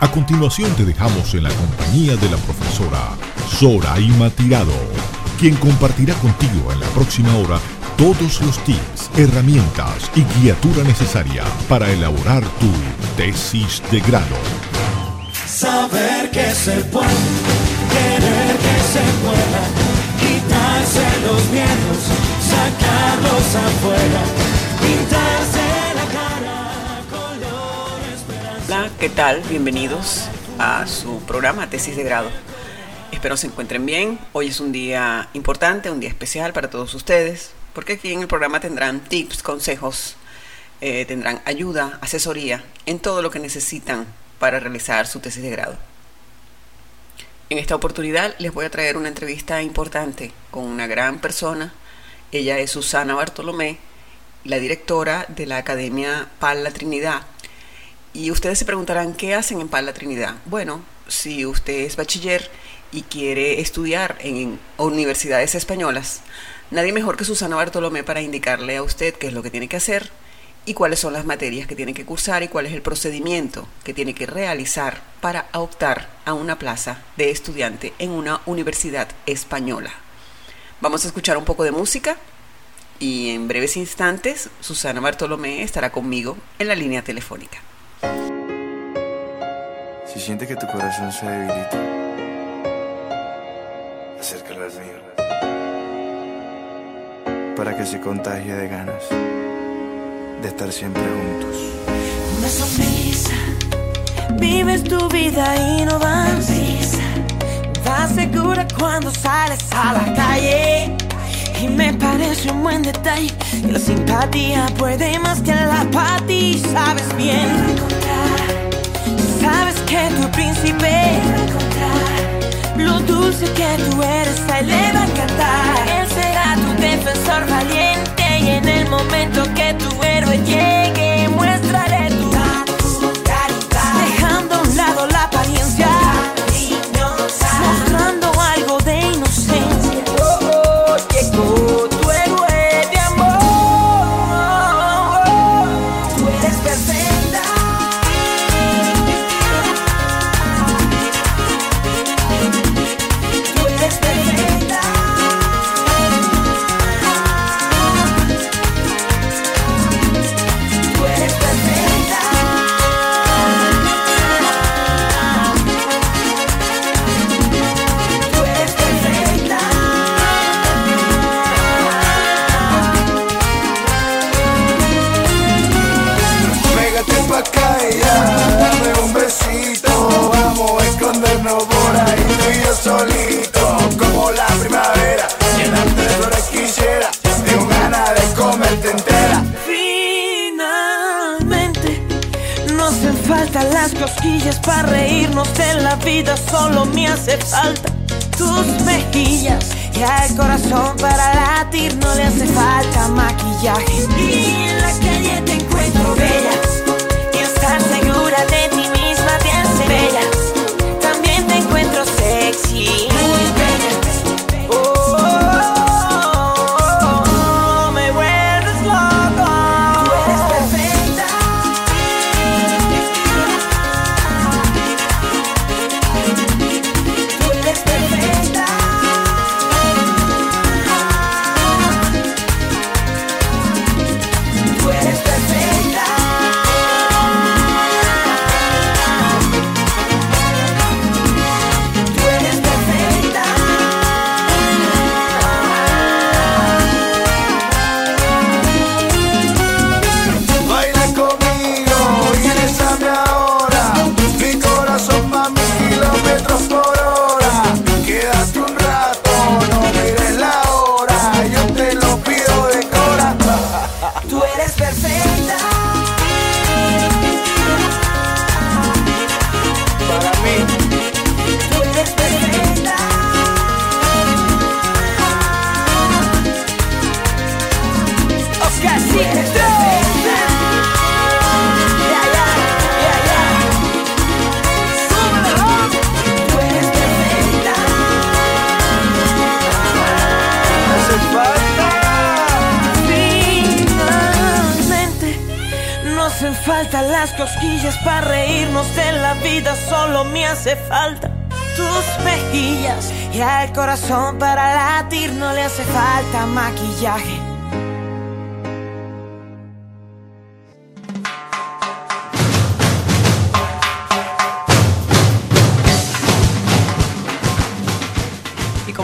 A continuación te dejamos en la compañía de la profesora Soraima Tirado, quien compartirá contigo en la próxima hora todos los tips, herramientas y guiatura necesaria para elaborar tu tesis de grado. Saber que se puede, querer que se pueda, quitarse los miedos, sacarlos afuera, pintarse Hola, ¿qué tal? Bienvenidos a su programa Tesis de Grado. Espero se encuentren bien. Hoy es un día importante, un día especial para todos ustedes, porque aquí en el programa tendrán tips, consejos, eh, tendrán ayuda, asesoría en todo lo que necesitan para realizar su tesis de grado. En esta oportunidad les voy a traer una entrevista importante con una gran persona. Ella es Susana Bartolomé, la directora de la Academia Pala Trinidad. Y ustedes se preguntarán, ¿qué hacen en Pala Trinidad? Bueno, si usted es bachiller y quiere estudiar en universidades españolas, nadie mejor que Susana Bartolomé para indicarle a usted qué es lo que tiene que hacer y cuáles son las materias que tiene que cursar y cuál es el procedimiento que tiene que realizar para optar a una plaza de estudiante en una universidad española. Vamos a escuchar un poco de música y en breves instantes Susana Bartolomé estará conmigo en la línea telefónica. Si sientes que tu corazón se debilita, acércalo al mío. Para que se contagie de ganas de estar siempre juntos. Una sonrisa, vives tu vida y no vas prisa. Vas segura cuando sales a la calle. Y me parece un buen detalle que la simpatía puede más que la apatía. Sabes bien, que tu príncipe lo dulce que tú eres a le va a encantar. Él será tu defensor valiente y en el momento que tu héroe llegue cosquillas para reírnos de la vida, solo me hace falta tus mejillas y al corazón para latir no le hace falta maquillaje. Y en la calle te encuentro bella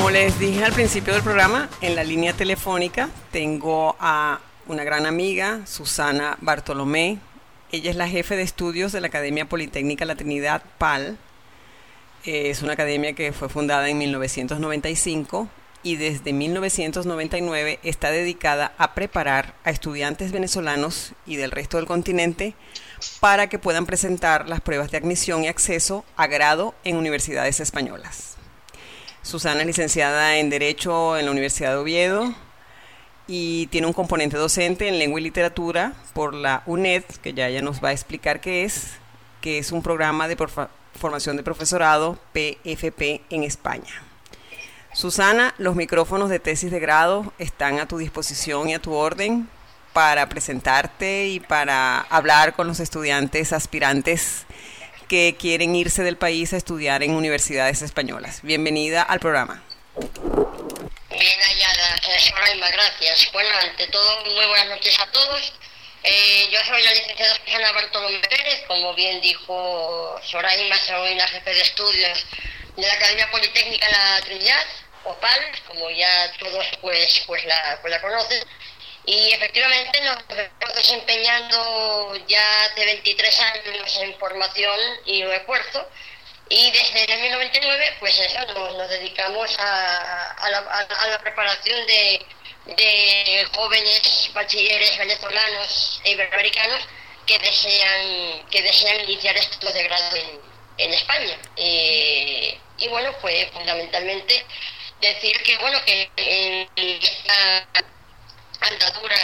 como les dije al principio del programa, en la línea telefónica tengo a una gran amiga, Susana Bartolomé. Ella es la jefe de estudios de la Academia Politécnica La Trinidad PAL. Es una academia que fue fundada en 1995 y desde 1999 está dedicada a preparar a estudiantes venezolanos y del resto del continente para que puedan presentar las pruebas de admisión y acceso a grado en universidades españolas. Susana es licenciada en Derecho en la Universidad de Oviedo y tiene un componente docente en Lengua y Literatura por la UNED, que ya ella nos va a explicar qué es, que es un programa de formación de profesorado PFP en España. Susana, los micrófonos de tesis de grado están a tu disposición y a tu orden para presentarte y para hablar con los estudiantes aspirantes que quieren irse del país a estudiar en universidades españolas. Bienvenida al programa. Bien hallada, eh, gracias. Bueno, ante todo, muy buenas noches a todos. Eh, yo soy la licenciada Susana Bartolomé Pérez, como bien dijo Soraima, soy la jefe de estudios de la Academia Politécnica La Trinidad, OPAL, como ya todos pues, pues, la, pues la conocen. Y efectivamente nos estamos desempeñando ya hace 23 años en formación y refuerzo. Y desde el 1999, pues eso, nos, nos dedicamos a, a la, preparación de, de jóvenes bachilleres venezolanos e iberoamericanos que desean, que desean iniciar estudios de grado en, en España. Eh, y bueno, pues fundamentalmente decir que bueno, que en esta andadura.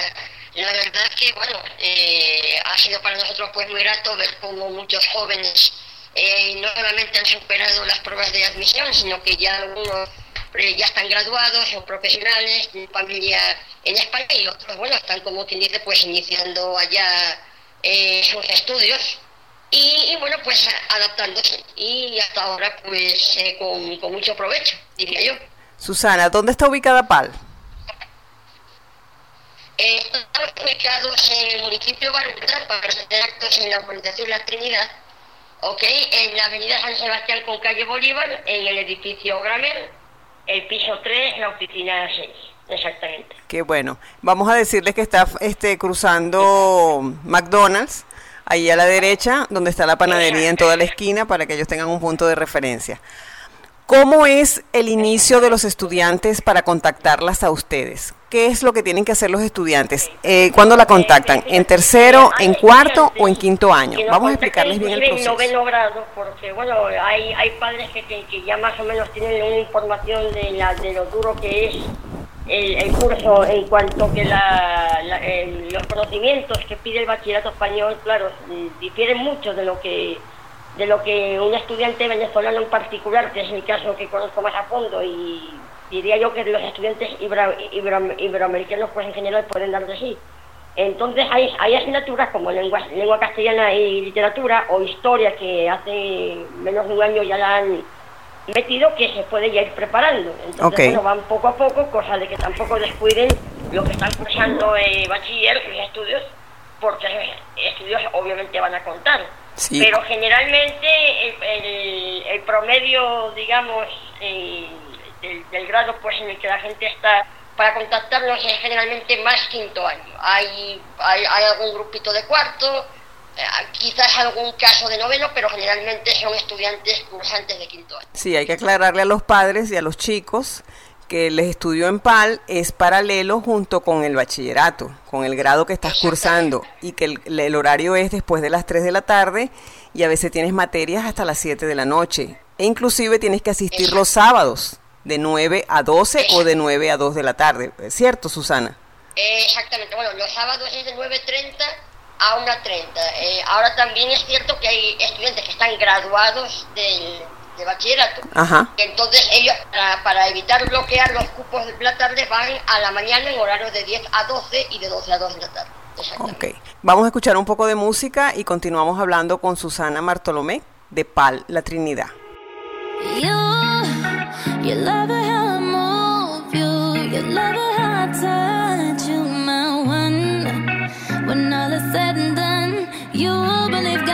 La verdad que, bueno, eh, ha sido para nosotros pues muy grato ver cómo muchos jóvenes eh, no solamente han superado las pruebas de admisión, sino que ya algunos eh, ya están graduados, son profesionales, tienen familia en España y otros, bueno, están como quien dice, pues iniciando allá eh, sus estudios y, y, bueno, pues adaptándose y hasta ahora pues eh, con, con mucho provecho, diría yo. Susana, ¿dónde está ubicada PAL? Eh, Estamos ubicados en el municipio Baruta para hacer actos en la urbanización La Trinidad, ok, en la avenida San Sebastián con calle Bolívar, en el edificio Gramer, el piso 3, la oficina 6, exactamente. Qué bueno. Vamos a decirles que está este, cruzando McDonald's, ahí a la derecha, donde está la panadería en toda la esquina, para que ellos tengan un punto de referencia. ¿Cómo es el inicio de los estudiantes para contactarlas a ustedes? ¿Qué es lo que tienen que hacer los estudiantes? Eh, ¿Cuándo la contactan? ¿En tercero, en cuarto o en quinto año? Vamos a explicarles bien el proceso. En noveno grado, porque bueno, hay, hay padres que, que, ya más o menos tienen una información de, la, de lo duro que es el, el curso en cuanto que la, la- el- los conocimientos que pide el bachillerato español, claro, difieren mucho de lo que de lo que un estudiante venezolano en particular, que es el caso que conozco más a fondo, y diría yo que los estudiantes ibero- ibero- iberoamericanos pues en general pueden dar de sí. Entonces hay, hay asignaturas como lengua, lengua castellana y literatura o historia que hace menos de un año ya la han metido que se puede ya ir preparando. Entonces Ok. bueno, van poco a poco, cosa de que tampoco descuiden lo que están cursando eh, bachiller, sus estudios, porque estudios obviamente van a contar. Sí. Pero generalmente el, el- el promedio, digamos, eh, del, del grado pues en el que la gente está para contactarnos es generalmente más quinto año. Hay, hay, hay algún grupito de cuarto, eh, quizás algún caso de noveno, pero generalmente son estudiantes cursantes de quinto año. Sí, hay que aclararle a los padres y a los chicos que el estudio en PAL es paralelo junto con el bachillerato, con el grado que estás cursando y que el, el horario es después de las 3 de la tarde y a veces tienes materias hasta las 7 de la noche. E inclusive tienes que asistir los sábados de 9 a 12 o de 9 a 2 de la tarde. ¿Es cierto, Susana? Exactamente, bueno, los sábados es de 9.30 a 1.30. Eh, ahora también es cierto que hay estudiantes que están graduados del, de bachillerato, Ajá. entonces ellos, para, para evitar bloquear los cupos de la tarde, van a la mañana en horario de 10 a 12 y de 12 a 2 de la tarde. Ok. Vamos a escuchar un poco de música y continuamos hablando con Susana Martolomé de PAL La Trinidad. You, you love it how I move you. You love it how I touch you, my one. When all is said and done, you believe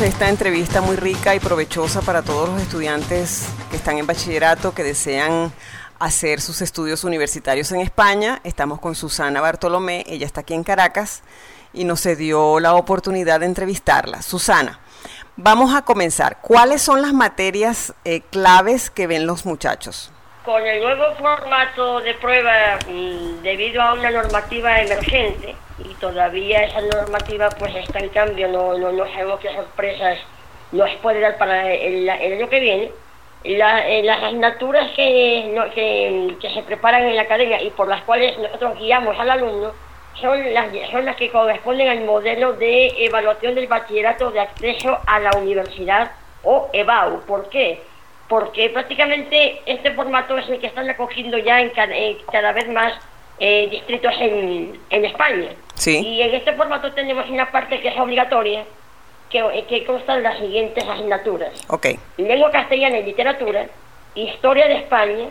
esta entrevista muy rica y provechosa para todos los estudiantes que están en bachillerato, que desean hacer sus estudios universitarios en España. Estamos con Susana Bartolomé, ella está aquí en Caracas y nos dio la oportunidad de entrevistarla. Susana, vamos a comenzar. ¿Cuáles son las materias eh, claves que ven los muchachos? Con el nuevo formato de prueba, mm, debido a una normativa emergente, y todavía esa normativa pues está en cambio, no, no, no sabemos qué sorpresas nos puede dar para el, el año que viene, la- eh, las asignaturas que, no- que, que se preparan en la academia y por las cuales nosotros guiamos al alumno son las, son las que corresponden al modelo de evaluación del bachillerato de acceso a la universidad o EBAU. ¿Por qué? Porque prácticamente este formato es el que están acogiendo ya en cada, en cada vez más eh, distritos en, en España. Sí. Y en este formato tenemos una parte que es obligatoria, que, que consta de las siguientes asignaturas lengua castellana y literatura, historia de España,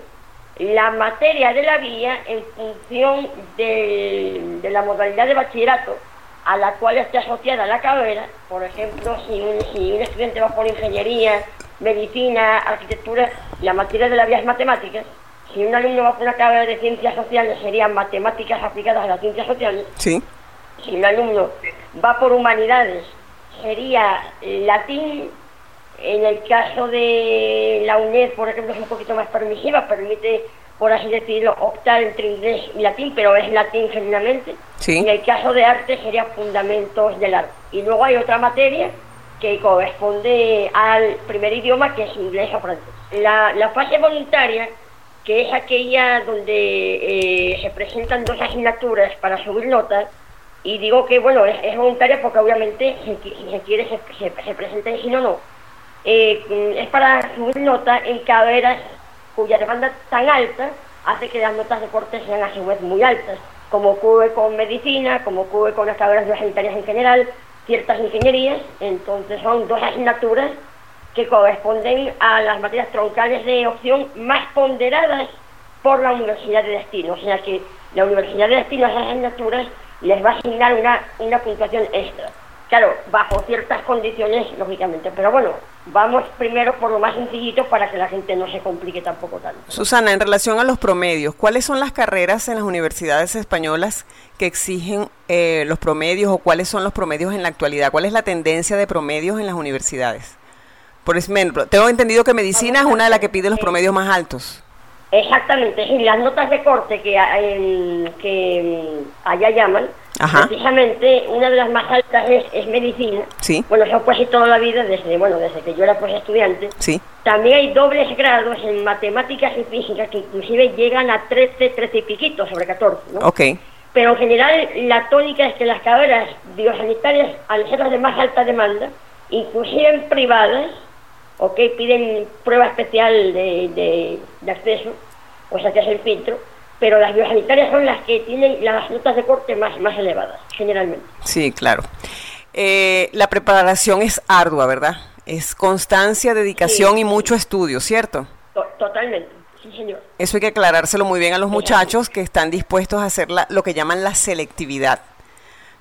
la materia de la vía en función del- de la modalidad de bachillerato a la cual esté asociada la carrera, por ejemplo, si un, si un estudiante va por ingeniería, medicina, arquitectura, la materia de la vía es matemáticas, si un alumno va por una carrera de ciencias sociales serían matemáticas aplicadas a las ciencias sociales, sí, si un alumno va por humanidades, sería latín. En el caso de la UNED, por ejemplo, es un poquito más permisiva, permite por así decirlo, optar entre inglés y latín, pero es latín genuinamente. Sí. En el caso de arte sería fundamentos del arte. Y luego hay otra materia que corresponde al primer idioma, que es inglés o francés. La, la fase voluntaria, que es aquella donde eh, se presentan dos asignaturas para subir notas, y digo que, bueno, es, es voluntaria porque obviamente si, se quiere se, se, se presenta y si no, no. Eh, mm, es para subir nota en carreras cuya demanda tan alta hace que las notas de corte sean a su vez muy altas, como ocurre con medicina, como ocurre con las carreras sanitarias en general, ciertas ingenierías, entonces son dos asignaturas que corresponden a las materias troncales de opción más ponderadas por la Universidad de Destino, o sea que la Universidad de Destino a esas asignaturas les va a asignar una, una puntuación extra. Claro, bajo ciertas condiciones, lógicamente, pero bueno, vamos primero por lo más sencillito para que la gente no se complique tampoco tanto. Susana, en relación a los promedios, ¿cuáles son las carreras en las universidades españolas que exigen eh, los promedios o cuáles son los promedios en la actualidad? ¿Cuál es la tendencia de promedios en las universidades? Por ejemplo, tengo entendido que medicina es una de las que pide los promedios más altos. Exactamente, sí, las notas de corte que, en- que mm, allá llaman, Ajá. precisamente una de las más altas es, es medicina. Sí. Bueno, eso pues toda la vida, desde, bueno, desde que yo era pues estudiante. Sí. También hay dobles grados en matemáticas y física que inclusive llegan a 13, 13 y piquitos sobre 14, ¿no? Ok. Pero en general la tónica es que las carreras biosanitarias, al ser las de más alta demanda, inclusive en privadas, ok, piden prueba especial de, de, de acceso, o sea que es el filtro, pero las biosanitarias son las que tienen las notas de corte más, más elevadas, generalmente. Sí, claro. Eh, la preparación es ardua, ¿verdad? Es constancia, dedicación Sí. y mucho estudio, ¿cierto? To- totalmente, sí señor. Eso hay que aclarárselo muy bien a los muchachos que están dispuestos a hacer la- lo que llaman la selectividad,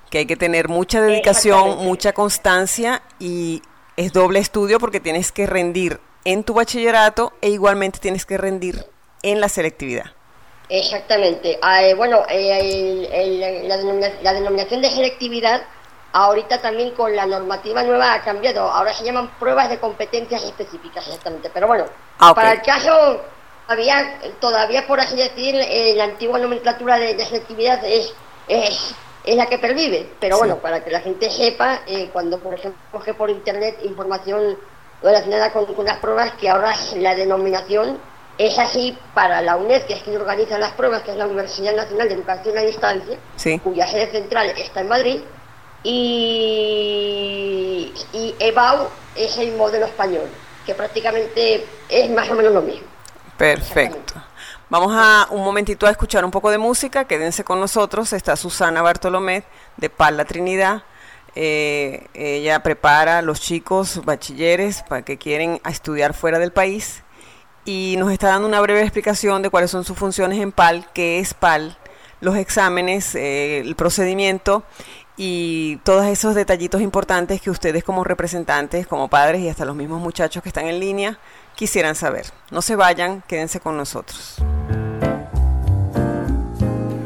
que hay que tener mucha dedicación, mucha constancia y es doble estudio porque tienes que rendir en tu bachillerato e igualmente tienes que rendir en la selectividad. Exactamente. Ah, eh, bueno, eh, el- el- la, denomina- la denominación de selectividad ahorita también con la normativa nueva ha cambiado. Ahora se llaman pruebas de competencias específicas, exactamente. Pero bueno, Ah, para el caso, había, todavía por así decir, eh, la antigua nomenclatura de, de selectividad es, es, es la que pervive. Pero bueno, para que la gente sepa, eh, cuando por ejemplo coge por internet información relacionada con, con las pruebas, que ahora la denominación es así para la UNED, que es quien organiza las pruebas, que es la Universidad Nacional de Educación a Distancia, Sí. cuya sede central está en Madrid, y, y EBAU es el modelo español, que prácticamente es más o menos lo mismo. Perfecto. Vamos a un momentito a escuchar un poco de música. Quédense con nosotros. Está Susana Bartolomé de Pala Trinidad. Eh, ella prepara a los chicos bachilleres para que quieren estudiar fuera del país y nos está dando una breve explicación de cuáles son sus funciones en PAL, qué es PAL, los exámenes, eh, el procedimiento y todos esos detallitos importantes que ustedes como representantes, como padres y hasta los mismos muchachos que están en línea quisieran saber. No se vayan, quédense con nosotros.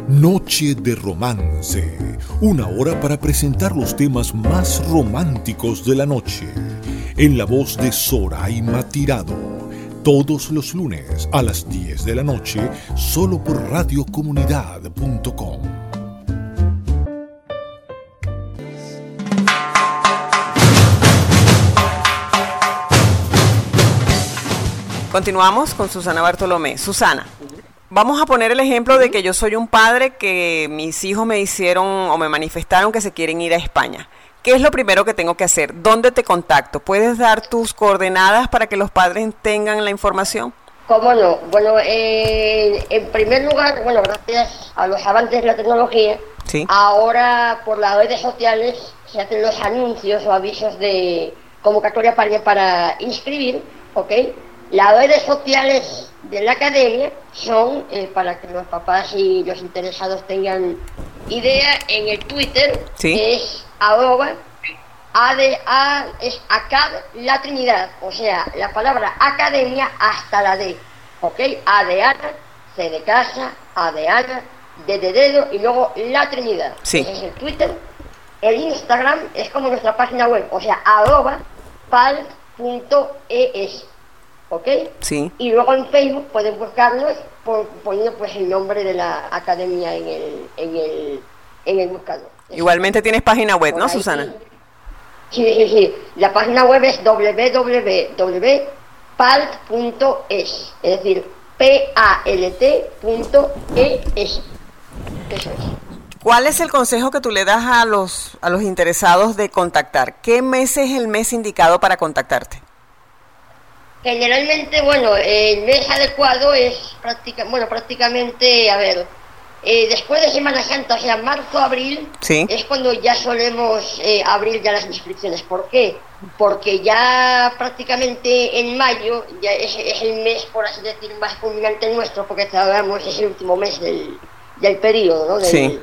Noche de Romance, una hora para presentar los temas más románticos de la noche, en la voz de Soraima Tirado, todos los lunes a las 10 de la noche, solo por radiocomunidad.com. Continuamos con Susana Bartolomé. Susana, vamos a poner el ejemplo de que yo soy un padre que mis hijos me hicieron o me manifestaron que se quieren ir a España. ¿Qué es lo primero que tengo que hacer? ¿Dónde te contacto? ¿Puedes dar tus coordenadas para que los padres tengan la información? ¿Cómo no? Bueno, eh, en primer lugar, bueno, gracias a los avances de la tecnología, Sí. ahora por las redes sociales se hacen los anuncios o avisos de convocatoria para, para inscribir, ¿ok? Las redes sociales de la academia son, eh, para que los papás y los interesados tengan idea, en el Twitter Sí. es arroba ADA es ACAD la Trinidad, o sea, la palabra academia hasta la D, ¿ok? A de Ana, C de casa, A de Ana, D de dedo y luego la Trinidad. Sí. Ese es el Twitter. El Instagram es como nuestra página web, o sea, arroba pal.es. ¿ok? Sí. Y luego en Facebook pueden buscarnos por- poniendo pues el nombre de la academia en el, en el, en el buscador. Igualmente tienes página web, Por ¿no. Susana? Sí, sí, sí. La página web es www.palt.es, es decir, P-A-L-T.es. Eso es. ¿Cuál es el consejo que tú le das a los, a los interesados de contactar? ¿Qué mes es el mes indicado para contactarte? Generalmente, bueno, el mes adecuado es práctica, bueno, prácticamente, a ver, eh, después de Semana Santa, o sea, marzo, abril, Sí. es cuando ya solemos eh, abrir ya las inscripciones. ¿Por qué? Porque ya prácticamente en mayo ya es, es el mes, por así decir, más culminante nuestro, porque sabemos es el último mes del, del periodo, ¿no? Del, Sí.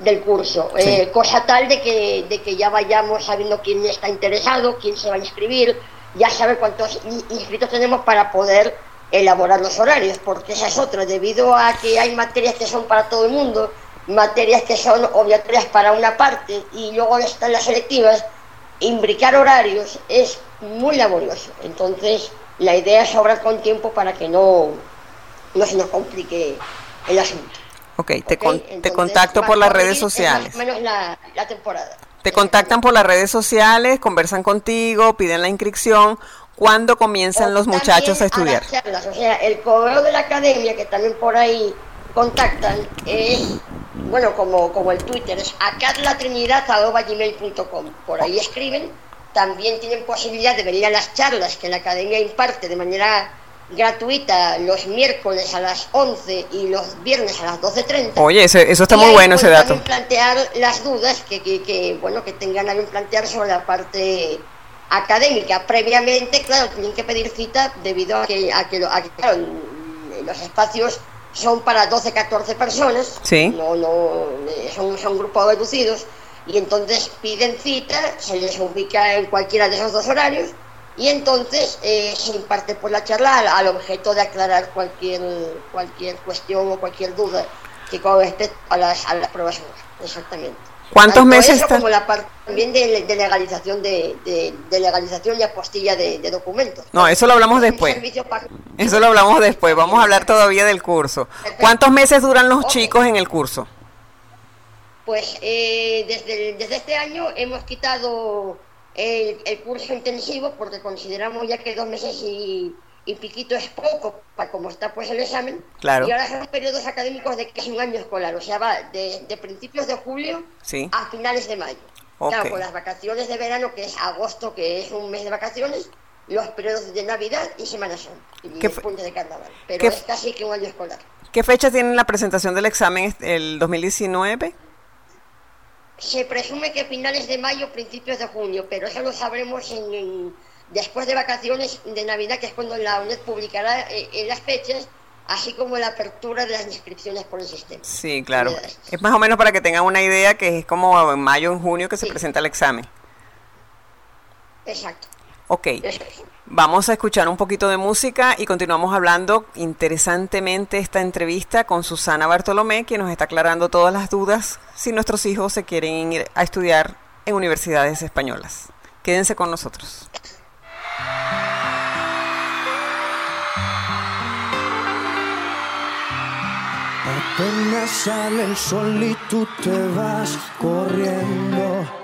del curso. Sí. Eh, cosa tal de que, de que ya vayamos sabiendo quién está interesado, quién se va a inscribir, ya sabe cuántos in- inscritos tenemos para poder elaborar los horarios, porque esa es otra, debido a que hay materias que son para todo el mundo, materias que son obligatorias para una parte y luego están las selectivas, imbricar horarios es muy laborioso. Entonces, la idea es obrar con tiempo para que no, no se nos complique el asunto. Ok, te, ¿ok? con- te Entonces, contacto por las redes más sociales. o menos la, la temporada. Te contactan por las redes sociales, conversan contigo, piden la inscripción. ¿Cuándo comienzan los muchachos a estudiar? charlas, o sea, el correo de la academia, que también por ahí contactan, es, bueno, como, como el Twitter, es acatlatrinidad.gmail.com. Por ahí escriben. También tienen posibilidad de venir a las charlas que la academia imparte de manera gratuita los miércoles a las 11 y los viernes a las 12.30. Oye, ese- eso está Y muy bueno ese dato. plantear las dudas que, que, que, bueno que tengan a plantear sobre la parte académica previamente claro tienen que pedir cita debido a que a que, a que, claro, los espacios son para 12 14 personas Sí. no no eh, son son grupos reducidos y entonces piden cita se les ubica en cualquiera de esos dos horarios y entonces eh, se imparte por la charla al, al objeto de aclarar cualquier cualquier cuestión o cualquier duda que con respecto a las, a las pruebas exactamente ¿Cuántos Tanto meses eso está- como la parte también de, de legalización de, de- de legalización y apostilla de, documentos No, eso lo hablamos después. Eso lo hablamos después. Vamos a hablar todavía del curso. ¿Cuántos meses duran los chicos en el curso? Pues eh, desde, desde este año hemos quitado el, el curso intensivo porque consideramos ya que dos meses y, y piquito es poco para como está pues el examen. Claro. Y ahora son periodos académicos de es un año escolar, o sea, va de, de principios de julio Sí. a finales de mayo. Ok. Claro, con las vacaciones de verano, que es agosto, que es un mes de vacaciones, los periodos de Navidad y Semana Santa, y ¿Qué el puente de carnaval. Pero es casi que un año escolar. ¿Qué fecha tienen la presentación del examen el 2019? Se presume que finales de mayo, principios de junio, pero eso lo sabremos en, en- después de vacaciones de Navidad, que es cuando la UNED publicará eh, en las fechas, así como la apertura de las inscripciones por el sistema. Sí, claro. Es más o menos para que tengan una idea que es como en mayo o en junio que se presenta el examen. Exacto. Ok. Vamos a escuchar un poquito de música y continuamos hablando interesantemente esta entrevista con Susana Bartolomé, que nos está aclarando todas las dudas si nuestros hijos se quieren ir a estudiar en universidades españolas. Quédense con nosotros. Apenas sale el sol y tú te vas corriendo.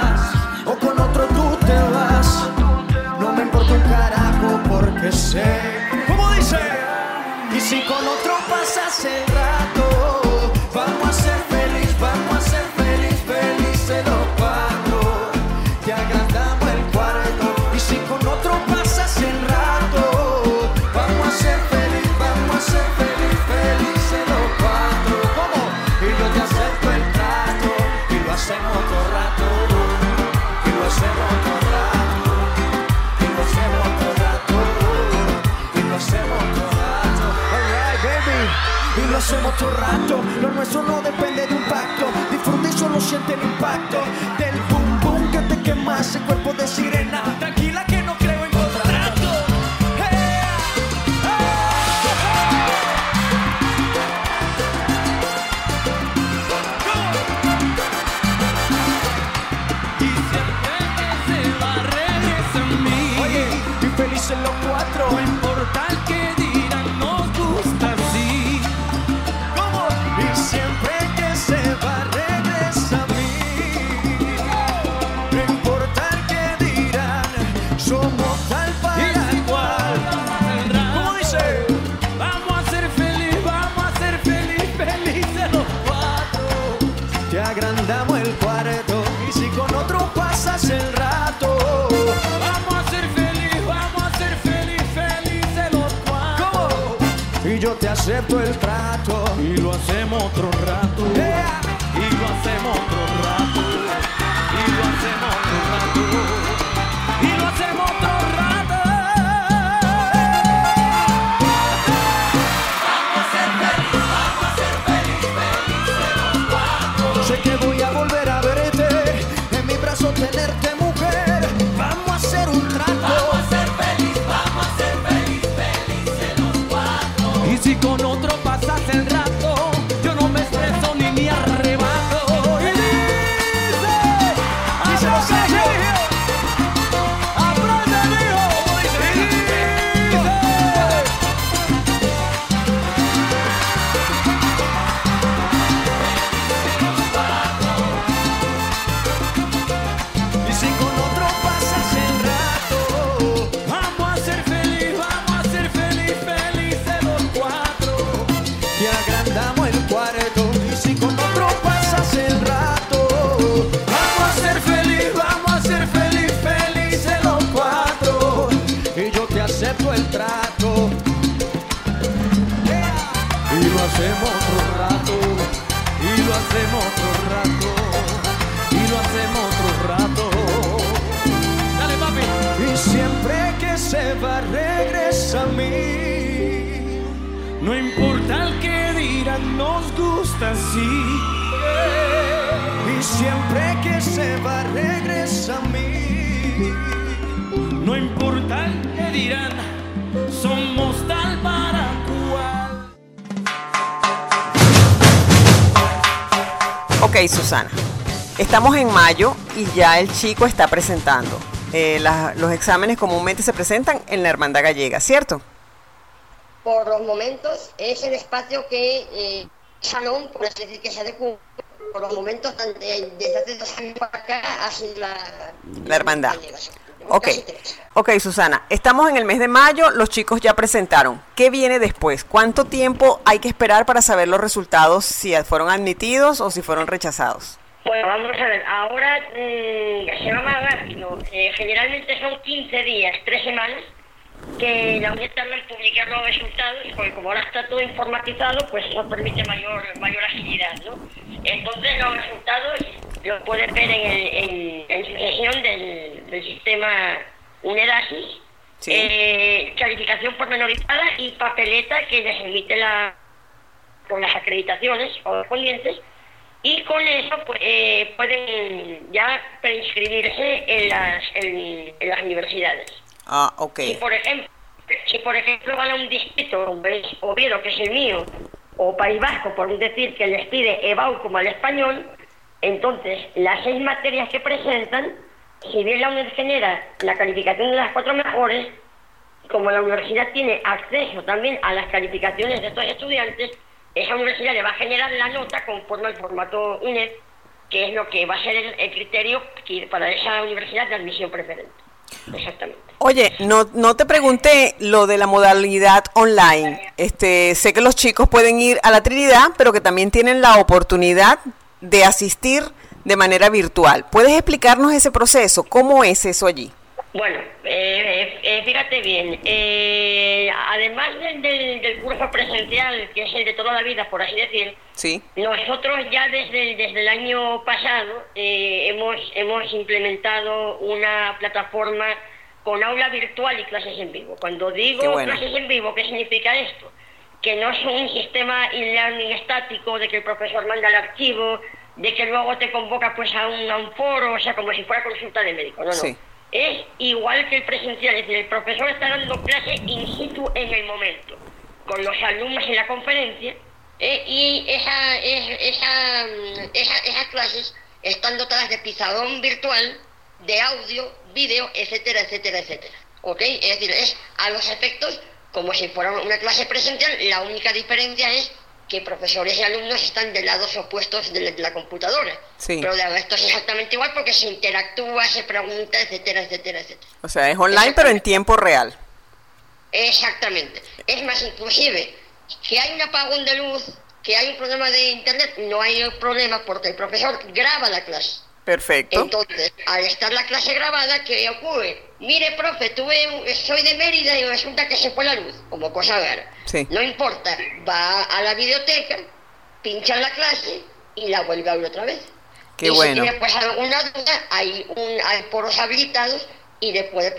porque sé. ¿Cómo dice? Y si con otro pasas el rato, Lo nuestro no depende de un pacto. Disfruta y solo siente el impacto acepto el trato. Y lo hacemos otro rato. Gusta así. Y siempre que se va regresa a mí. No importa que dirán, somos tal para cual. Ok, Susana. Estamos en mayo y ya el chico está presentando. Eh, la- los exámenes comúnmente se presentan en la Hermandad Gallega, ¿cierto? Por los momentos es el espacio que eh, salón, por así decir, que se adecua por los momentos desde hace dos años para acá ha sido la, La hermandad. Ok. Ok, Susana. Estamos en el mes de mayo, los chicos ya presentaron. ¿Qué viene después? ¿Cuánto tiempo hay que esperar para saber los resultados, si fueron admitidos o si fueron rechazados? Bueno, vamos a ver, ahora mm, se va más rápido. Eh, generalmente son 15 días, 3 semanas, que la tarda en publicar los resultados, porque como ahora está todo informatizado, pues eso permite mayor, mayor agilidad, ¿no? Entonces los resultados los puedes ver en, el, en, en del, del sistema UNEDASIS, Sí. eh, calificación pormenorizada y papeleta que les emite la con las acreditaciones correspondientes y con eso pues, eh, pueden ya preinscribirse en las, en, en las universidades. Ah. Si por ejemplo, si por ejemplo van a un distrito es Oviedo, que es el mío, o País Vasco, por un decir que les pide EBAU como al español, entonces las seis materias que presentan, si bien la UNED genera la calificación de las cuatro mejores, como la universidad tiene acceso también a las calificaciones de estos estudiantes, esa universidad le va a generar la nota conforme al formato UNED, que es lo que va a ser el, criterio para esa universidad de admisión preferente. Exactamente. Oye, no, no te pregunté lo de la modalidad online. Este, sé que los chicos pueden ir a la Trinidad, pero que también tienen la oportunidad de asistir de manera virtual. ¿Puedes explicarnos ese proceso? ¿Cómo es eso allí? Bueno, eh, eh, fíjate bien, eh, además del, del- del curso presencial, que es el de toda la vida, por así decir, Sí. nosotros ya desde, desde el año pasado eh, hemos, hemos implementado una plataforma con aula virtual y clases en vivo. Cuando digo bueno. clases en vivo, ¿qué significa esto? que no son un sistema e-learning estático de que el profesor manda el archivo, de que luego te convoca pues a un, a un foro, o sea, como si fuera consulta de médico, no, no. Sí. Es igual que el presencial, es decir, el profesor está dando clase in situ en el momento, con los alumnos en la conferencia, eh, y esa, es- esa, mm, esa- esas clases están dotadas de pizarrón virtual, de audio, vídeo, etcétera, etcétera, etcétera. ¿Ok? Es decir, es a los efectos como si fuera una clase presencial, la única diferencia es que profesores y alumnos están de lados opuestos de la, de la computadora. Sí. Pero de resto es exactamente igual porque se interactúa, se pregunta, etcétera, etcétera, etcétera. O sea, es online, pero en tiempo real. Exactamente. Es más, inclusive, si hay un apagón de luz, que hay un problema de internet, no hay problema porque el profesor graba la clase. Perfecto. Entonces, al estar la clase grabada, ¿qué ocurre? Mire, profe, tuve un- soy de Mérida y resulta que se fue la luz, como cosa rara. Sí. No importa, va a la biblioteca, pincha la clase y la vuelve a abrir otra vez. Qué y bueno. si tiene pues alguna duda, hay, un, hay poros habilitados y le puede,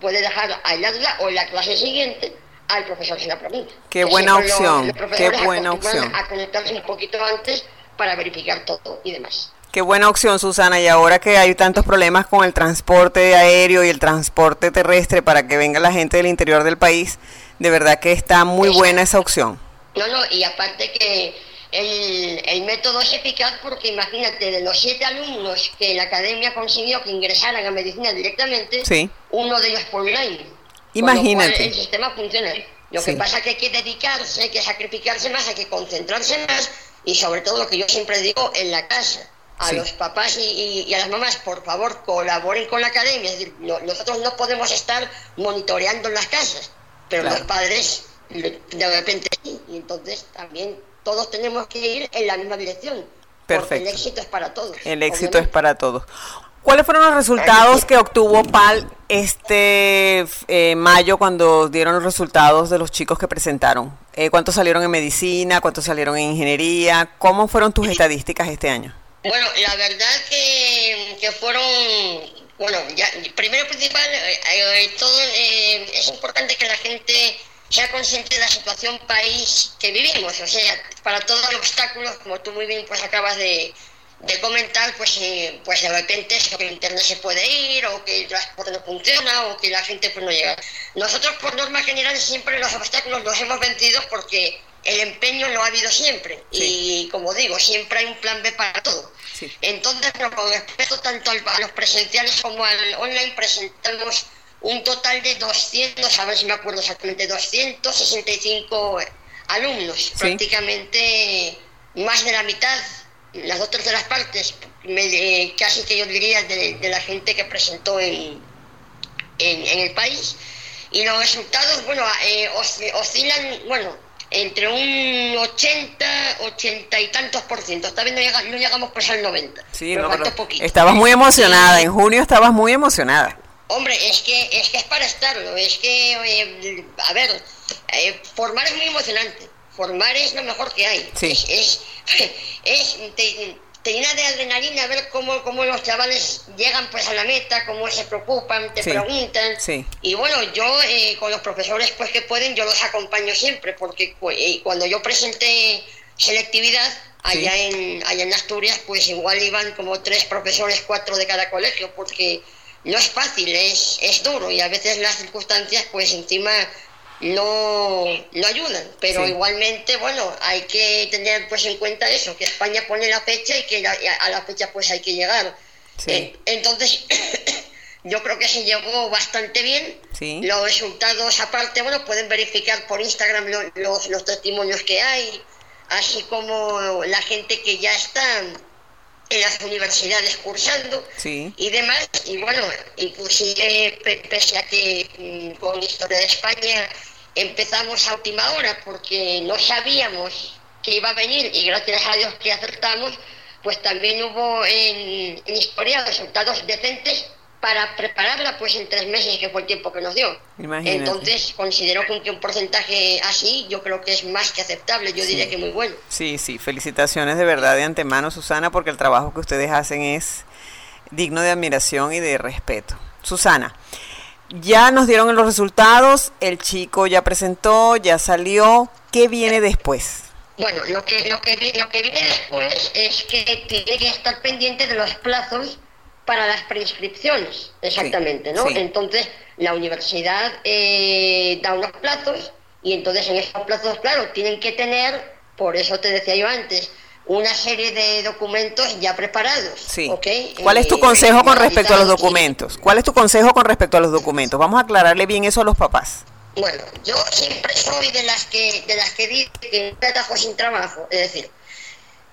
puede dejar ahí la duda o en la clase siguiente al profesor se la pregunta. Qué Que buena opción, los qué buena opción. A conectarse un poquito antes para verificar todo y demás. Qué buena opción, Susana. Y ahora que hay tantos problemas con el transporte aéreo y el transporte terrestre para que venga la gente del interior del país, de verdad que está muy buena esa opción. No, no, y aparte que el, el método es eficaz porque imagínate, de los siete alumnos que la academia consiguió que ingresaran a medicina directamente, Sí. uno de ellos fue online. Con lo Imagínate. cual el sistema funciona. Lo Sí. que pasa es que hay que dedicarse, hay que sacrificarse más, hay que concentrarse más y sobre todo lo que yo siempre digo, en la casa. A Sí. los papás y, y- y a las mamás, por favor, colaboren con la academia. Es decir, no- nosotros no podemos estar monitoreando en las casas, pero Claro. los padres de repente sí. Y entonces también todos tenemos que ir en la misma dirección. Porque Perfecto. el éxito es para todos. El éxito obviamente. es para todos. ¿Cuáles fueron los resultados que obtuvo PAL este eh, mayo cuando dieron los resultados de los chicos que presentaron? Eh, ¿Cuántos salieron en medicina? ¿Cuántos salieron en ingeniería? ¿Cómo fueron tus estadísticas este año? Bueno, la verdad que, que fueron, bueno, ya, primero principal, eh, eh, todo, eh, es importante que la gente sea consciente de la situación país que vivimos, o sea, para todos los obstáculos, como tú muy bien pues acabas de, comentar, pues, eh, pues de repente eso, que internet se puede ir, o que el transporte no funciona, o que la gente pues no llega. Nosotros por norma general siempre los obstáculos los hemos vencido porque el empeño lo ha habido siempre, y como digo, siempre hay un plan B para todo. Sí. Entonces, con respecto tanto a los presenciales como al online, presentamos un total de 200, a ver si me acuerdo exactamente, 265 alumnos, prácticamente más de la mitad, las dos terceras partes, me- eh, casi que yo diría de, de la gente que presentó en, en, en el país. Y los resultados, bueno, eh, osc- oscilan, bueno, entre un 80, 80 y tantos por ciento. Esta vez no, llega- no llegamos pues al 90. Sí, pero no, falta pero poquito. estabas muy emocionada. En junio estabas muy emocionada. Hombre, es que es que es para estarlo, es que, eh, a ver, eh, formar es muy emocionante, formar es lo mejor que hay. Sí. Es, es, es- te, te llena de adrenalina ver cómo, cómo los chavales llegan pues a la meta, cómo se preocupan, te Sí. preguntan. Sí. Y bueno, yo eh, con los profesores pues que pueden, yo los acompaño siempre, porque eh, cuando yo presenté selectividad allá, Sí. en, allá en Asturias, pues igual iban como tres profesores, cuatro de cada colegio, porque no es fácil, es, es duro y a veces las circunstancias pues encima no, no ayudan, pero Sí. igualmente, bueno, hay que tener pues en cuenta eso, que España pone la fecha y que la- a la fecha pues hay que llegar. Sí. Eh, entonces, yo creo que se llegó bastante bien. Sí. Los resultados, aparte, bueno, pueden verificar por Instagram lo- los, los testimonios que hay, así como la gente que ya está en las universidades cursando Sí. y demás. Y bueno, inclusive pe- pese a que mm, con Historia de España empezamos a última hora porque no sabíamos que iba a venir y gracias a Dios que acertamos, pues también hubo en, en Historia resultados decentes para prepararla pues en tres meses que fue el tiempo que nos dio. Imagínate. Entonces considero que un, porcentaje así yo creo que es más que aceptable, yo diría que muy bueno. Sí, sí, felicitaciones de verdad de antemano, Susana, porque el trabajo que ustedes hacen es digno de admiración y de respeto. Susana, Ya nos dieron los resultados, el chico ya presentó, ya salió. ¿Qué viene después? Bueno, lo que, lo, que, lo que viene después es que tiene que estar pendiente de los plazos para las preinscripciones, exactamente, ¿no? sí. Entonces, la universidad eh, da unos plazos y entonces en esos plazos, claro, tienen que tener, por eso te decía yo antes, una serie de documentos ya preparados. Sí. ¿Cuál es tu Eh, consejo con respecto a los documentos? ¿Cuál es tu consejo con respecto a los documentos? Vamos a aclararle bien eso a los papás. Bueno, yo siempre soy de las que de las que dice que no atajo sin trabajo, es decir,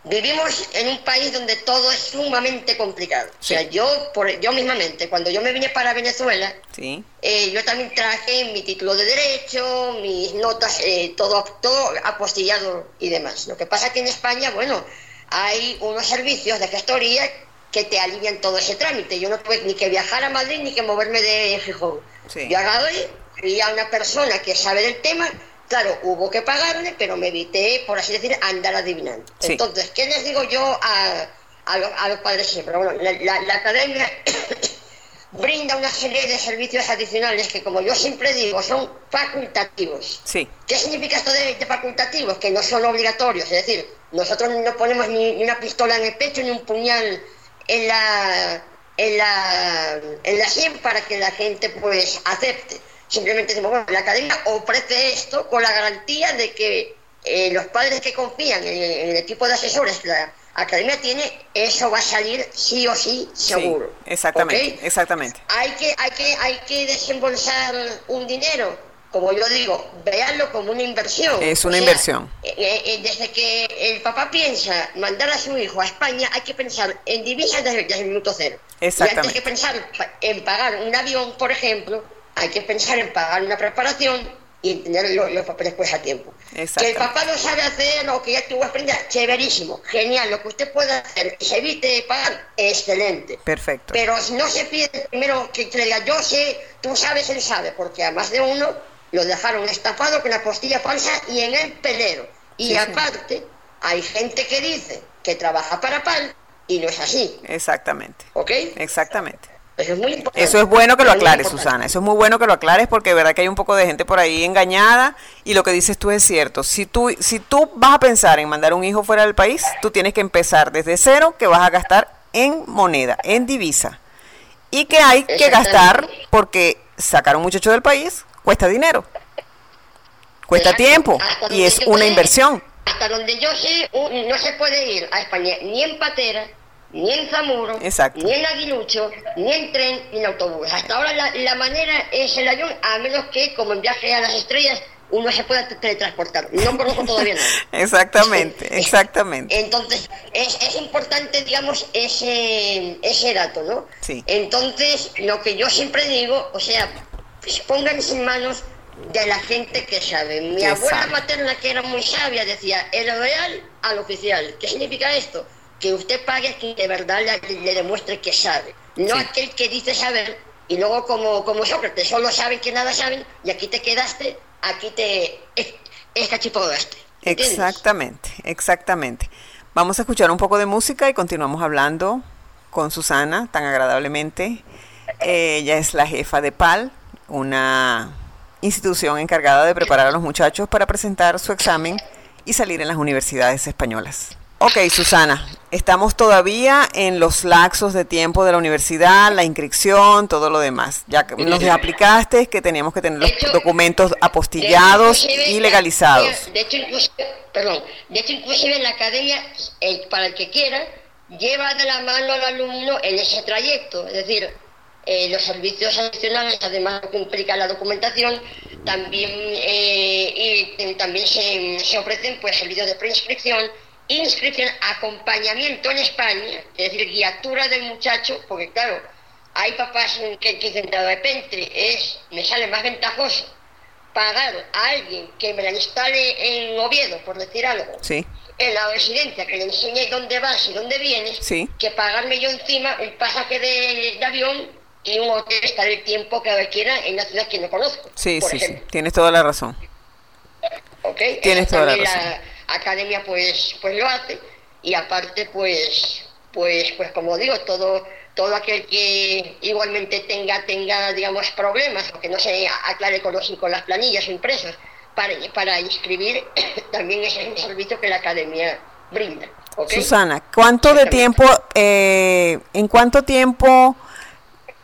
vivimos en un país donde todo es sumamente complicado. O sea, yo por yo mismamente cuando yo me vine para Venezuela, Sí. eh, yo también traje mi título de derecho, mis notas, eh, todo todo apostillado y demás. Lo que pasa que en España, bueno, hay unos servicios de gestoría que te alivian todo ese trámite. Yo no tuve ni que viajar a Madrid ni que moverme de Gijón. Sí. Yo agarré, fui a una persona que sabe del tema, claro, hubo que pagarle, pero me evité, por así decir, andar adivinando. Sí. Entonces, ¿qué les digo yo a, a, los, a los padres siempre? Bueno, la, la- la academia brinda una serie de servicios adicionales que, como yo siempre digo, son facultativos. Sí. ¿Qué significa esto de, de facultativos? Que no son obligatorios, es decir, nosotros no ponemos ni, ni una pistola en el pecho ni un puñal en la en la en la sien para que la gente pues acepte. Simplemente decimos, bueno, la academia ofrece esto con la garantía de que eh, los padres que confían en, en el equipo de asesores que la academia tiene, eso va a salir sí o sí seguro. Sí, exactamente, exactamente. hay que hay que hay que desembolsar un dinero como yo digo véanlo como una inversión Es O una sea, inversión. eh, eh, desde que el papá piensa mandar a su hijo a España hay que pensar en divisas desde, desde el minuto cero y antes Exactamente. que pensar en pagar un avión por ejemplo hay que pensar en pagar una preparación y en tener lo- los, papeles pues a tiempo que el papá lo sabe hacer o que ya tuvo experiencia chéverísimo genial lo que usted pueda hacer y se evite pagar excelente Perfecto. pero no se pide primero que diga yo sé, tú sabes, él sabe, porque a más de uno lo dejaron estafado con la postilla falsa y en el pelero. Y Sí, sí. aparte, hay gente que dice que trabaja para PAL y no es así, Exactamente. ¿ok? Exactamente. Eso es muy importante. Eso es bueno que lo aclares. Susana. Eso es muy bueno que lo aclares porque de verdad que hay un poco de gente por ahí engañada y lo que dices tú es cierto. Si tú, si tú vas a pensar en mandar un hijo fuera del país, tú tienes que empezar desde cero que vas a gastar en moneda, en divisa. Y que hay que gastar porque sacar a un muchacho del país cuesta dinero, cuesta Exacto. tiempo y es una inversión. Hasta donde yo sé, no se puede ir a España ni en patera, ni en Zamuro, Exacto. ni en aguilucho, ni en tren, ni en autobús. Hasta ahora la, la manera es el avión, a menos que, como en viaje a las estrellas, uno se pueda teletransportar. No conozco todavía nada. Exactamente, exactamente. Entonces, es, es importante, digamos, ese, ese dato, ¿no? Sí. Entonces, lo que yo siempre digo, o sea, pues pónganse en manos de la gente que sabe. Mi abuela sabe. materna, que era muy sabia, decía, el real al oficial. ¿Qué significa esto? Que usted pague a quien de verdad le, le demuestre que sabe. No Sí. aquel que dice saber y luego como, como Sócrates, solo saben que nada saben y aquí te quedaste, aquí te es- escachipodaste. Exactamente, exactamente. Vamos a escuchar un poco de música y continuamos hablando con Susana tan agradablemente. Eh, Ella es la jefa de PAL, una institución encargada de preparar a los muchachos para presentar su examen y salir en las universidades españolas. Ok, Susana, estamos todavía en los laxos de tiempo de la universidad, la inscripción, todo lo demás. Ya que nos aplicaste que teníamos que tener los hecho, documentos apostillados y legalizados. De hecho, perdón, de hecho, inclusive la academia, el- para el que quiera, lleva de la mano al alumno en ese trayecto. Es decir, eh, los servicios adicionales, además de que implica la documentación, también, eh, y, eh, también se, se ofrecen pues, servicios de preinscripción, inscripción, acompañamiento en España, es decir, guiatura del muchacho, porque claro, hay papás que, dicen, de repente es, me sale más ventajoso pagar a alguien que me la instale en Oviedo, por decir algo, Sí. en la residencia, que le enseñe dónde vas y dónde vienes, Sí. que pagarme yo encima un pasaje de, de avión y un hotel estar el tiempo que requiera en la ciudad que no conozco. Sí, por sí, sí, tienes toda la razón. ¿ok? Tienes toda la razón. Academia pues pues lo hace y aparte pues pues pues como digo todo todo aquel que igualmente tenga, tenga digamos, problemas o que no se aclare con, los, con las planillas impresas para, para inscribir, también es un servicio que la academia brinda. Susana, ¿cuánto de tiempo, eh, en cuánto tiempo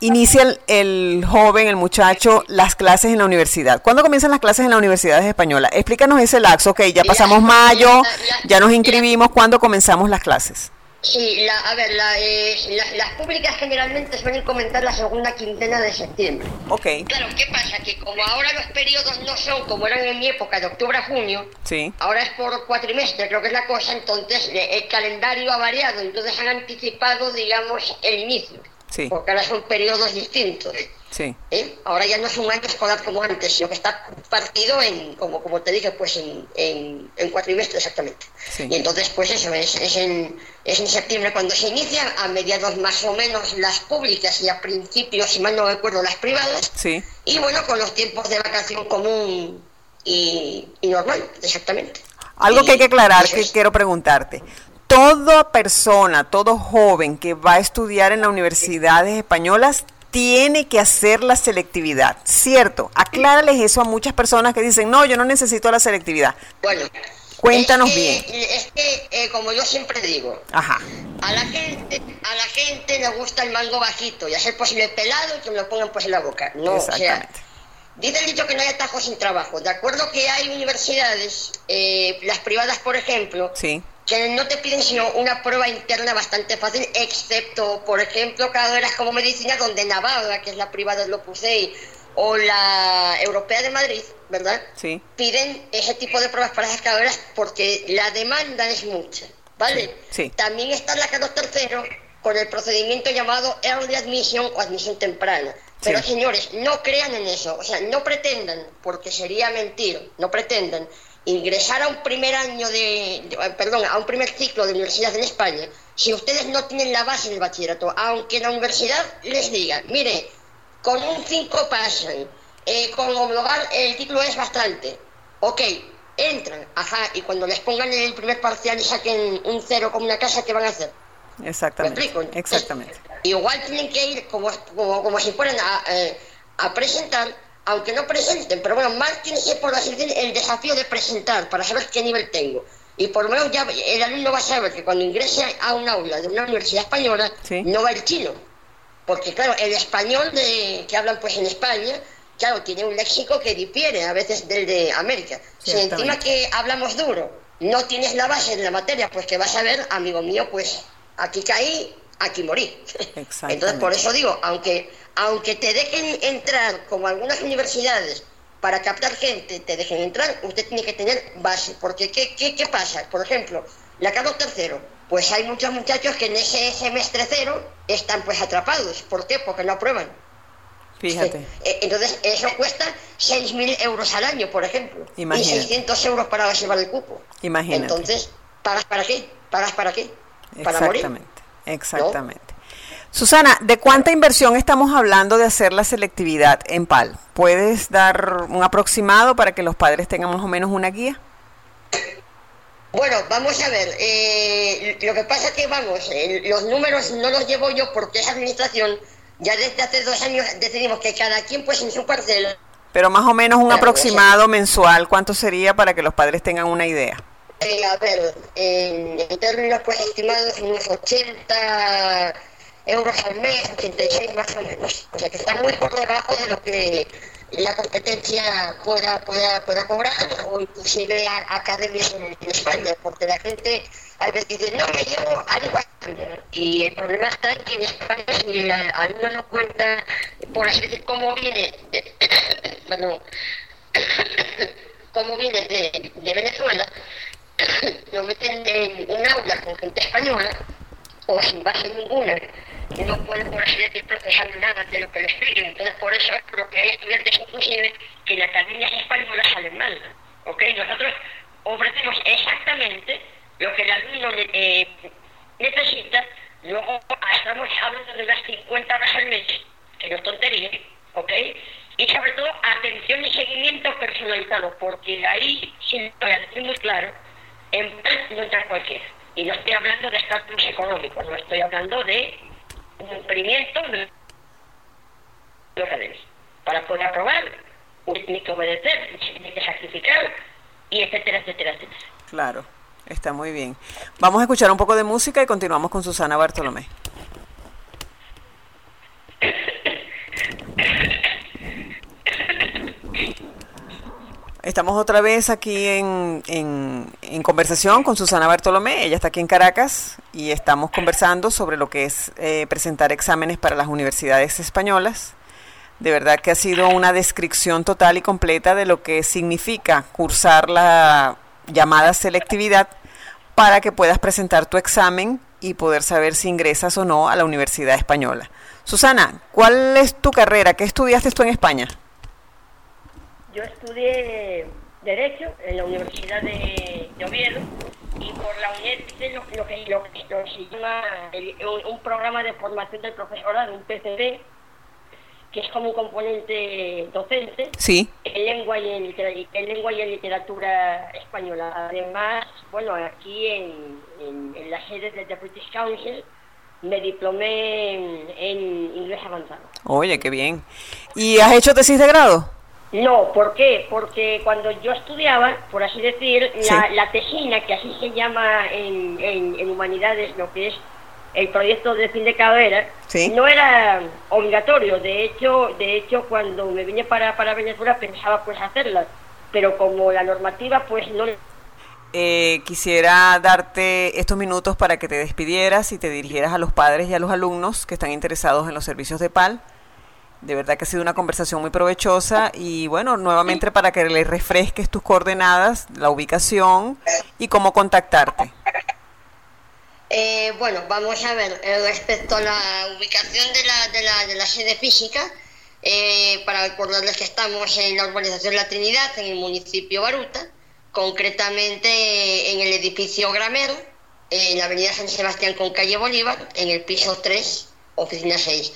inicia el, el joven, el muchacho, las clases en la universidad? ¿Cuándo comienzan las clases en las universidades españolas? Explícanos ese laxo, ok, ya pasamos mayo, ya nos inscribimos, ¿cuándo comenzamos las clases? Sí, la, a ver, la, eh, las, las públicas generalmente suelen comenzar la segunda quincena de septiembre. Ok, Claro, ¿qué pasa? Que como ahora los periodos no son como eran en mi época de octubre a junio, sí, ahora es por cuatrimestre, creo que es la cosa, entonces eh, el calendario ha variado, entonces han anticipado, digamos, el inicio, sí, porque ahora son periodos distintos. sí, ¿eh? Ahora ya no es un año escolar como antes, sino que está partido en, como, como te dije, pues en, en, en cuatrimestre exactamente. Sí. Y entonces, pues eso, es, es, en, es en septiembre cuando se inicia, a mediados más o menos las públicas y a principios, si mal no recuerdo, las privadas, sí. y bueno, con los tiempos de vacación común y, y normal, exactamente. Algo que hay que aclarar, que quiero preguntarte. Toda persona, todo joven que va a estudiar en las universidades españolas tiene que hacer la selectividad, ¿cierto? Aclárales eso a muchas personas que dicen, no, yo no necesito la selectividad. Bueno, Cuéntanos es que- bien. Es que, eh, como yo siempre digo, Ajá, A la gente, a la gente le gusta el mango bajito y a ser posible pelado y que me lo pongan pues en la boca. No, o sea, exactamente. dice el dicho que no hay atajos sin trabajo. De acuerdo que hay universidades, eh, las privadas por ejemplo, Sí, que no te piden sino una prueba interna bastante fácil, excepto, por ejemplo, carreras como medicina, donde Navarra, que es la privada del Opus Dei, o la Europea de Madrid, ¿verdad? sí, piden ese tipo de pruebas para esas carreras porque la demanda es mucha, ¿vale? Sí, sí. También está la Carlos tercero con el procedimiento llamado Early Admission o admisión temprana. Pero Sí. señores, no crean en eso, o sea, no pretendan, porque sería mentir, no pretendan ingresar a un primer año de, de- eh, perdón, a un primer ciclo de universidad en España si ustedes no tienen la base del bachillerato, aunque la universidad les diga, mire, con un 5 pasan, eh, con homologar el título es bastante. Ok, entran, ajá, y cuando les pongan el primer parcial y saquen un cero como una casa, ¿qué van a hacer? ¿Me exactamente. explico? Exactamente. Igual tienen que ir como, como, como si fueran a, eh, a presentar, aunque no presenten, pero bueno, ser por así decir, el desafío de presentar para saber qué nivel tengo. Y por lo menos ya el alumno va a saber que cuando ingrese a un aula de una universidad española, Sí. no va el chino. Porque claro, el español de, que hablan pues en España, claro, tiene un léxico que difiere a veces del de América. Si encima que hablamos duro, no tienes la base en la materia, pues que vas a ver, amigo mío, pues aquí caí, aquí morí. Entonces, por eso digo, aunque, aunque te dejen entrar, como algunas universidades, para captar gente, te dejen entrar, usted tiene que tener base. Porque, ¿qué, qué, qué pasa? Por ejemplo, la Carlos tercero, pues hay muchos muchachos que en ese semestre cero están pues atrapados. ¿Por qué? Porque no aprueban. Fíjate. Eh, Entonces, eso cuesta 6.000 euros al año, por ejemplo. Imagínate. Y 600 euros para reservar el cupo. Imagínate. Entonces, ¿pagas para qué? ¿Pagas para qué? Para morir. Exactamente, exactamente. Susana, ¿de cuánta inversión estamos hablando de hacer la selectividad en PAL? ¿Puedes dar un aproximado para que los padres tengan más o menos una guía? Bueno, vamos a ver. eh, lo que pasa que, vamos, eh, los números no los llevo yo porque esa administración, ya desde hace dos años decidimos que cada quien, pues en su parcela, Pero más o menos un aproximado mensual, ¿cuánto sería para que los padres tengan una idea? eh, a ver, en, en términos pues estimados, unos 80 euros al mes, 86 más o menos. O sea que está muy por debajo de lo que la competencia pueda, pueda, pueda cobrar o inclusive a, academias en, en España, porque la gente a veces dice, no, me llevo algo a España. Y el problema está en que en España si el alumno no cuenta, por así decir, cómo viene, perdón, cómo viene de, de Venezuela, lo meten en un aula con gente española o sin base ninguna, no pueden, por así decir, procesar nada de lo que les piden. Entonces, por eso es lo que hay estudiantes inclusive que en academias españolas salen mal. ¿Ok? Nosotros ofrecemos exactamente lo que el alumno eh, necesita, luego estamos hablando de unas 50 horas al mes, que no es tontería, ¿ok? Y sobre todo atención y seguimiento personalizado, porque ahí, a decir muy claro, en plan no entra cualquiera. Y no estoy hablando de estatus económico, no estoy hablando de experimento de los redes. Para poder aprobar, usted tiene que obedecer, tiene que sacrificar, y etcétera, etcétera, etcétera. Claro, está muy bien. Vamos a escuchar un poco de música y continuamos con Susana Bartolomé. Estamos otra vez aquí en, en- conversación con Susana Bartolomé. Ella está aquí en Caracas y estamos conversando sobre lo que es eh, presentar exámenes para las universidades españolas. De verdad que ha sido una descripción total y completa de lo que significa cursar la llamada selectividad para que puedas presentar tu examen y poder saber si ingresas o no a la Universidad Española. Susana, ¿cuál es tu carrera? ¿Qué estudiaste tú en España? Yo estudié Derecho en la Universidad de, de Oviedo y por la UNED hice lo, lo que, lo que- lo que se llama el- un, un programa de formación del profesorado, un PCD, que es como un componente docente Sí. en lengua y en, en lengua y en literatura española. Además, bueno, aquí en, en, en la sede de The British Council me diplomé en, en inglés avanzado. Oye, qué bien. ¿Y has hecho tesis de grado? No, ¿por qué? Porque cuando yo estudiaba, por así decir, la, la tesina, que así se llama en, en- en humanidades, lo que es el proyecto de fin de carrera, Sí. no era obligatorio. De hecho, de hecho, cuando me vine para, para Venezuela pensaba pues hacerla, pero como la normativa pues no Eh, quisiera darte estos minutos para que te despidieras y te dirigieras a los padres y a los alumnos que están interesados en los servicios de PAL. De verdad que ha sido una conversación muy provechosa y bueno, nuevamente para que les refresques tus coordenadas, la ubicación y cómo contactarte. Eh, bueno, vamos a ver, eh, respecto a la ubicación de la, de la, de la sede física, eh, para recordarles que estamos en la urbanización La Trinidad, en el municipio Baruta, concretamente en el edificio Gramero, en la avenida San Sebastián con calle Bolívar, en el piso 3, oficina 6.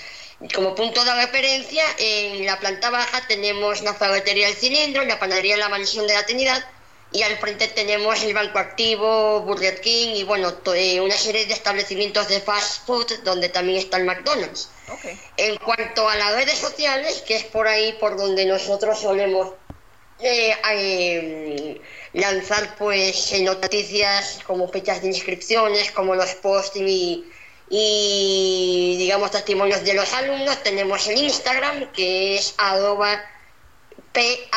Como punto de referencia, en la planta baja tenemos la ferretería El Cilindro, la panadería La Mansión de la Trinidad, y al frente tenemos el Banco Activo, Burger King y bueno, eh, una serie de establecimientos de fast food donde también está el McDonald's. En cuanto a las redes sociales, que es por ahí por donde nosotros solemos eh, eh, lanzar pues noticias como fechas de inscripciones, como los posts y, y digamos testimonios de los alumnos, tenemos el Instagram que es arroba palt.es,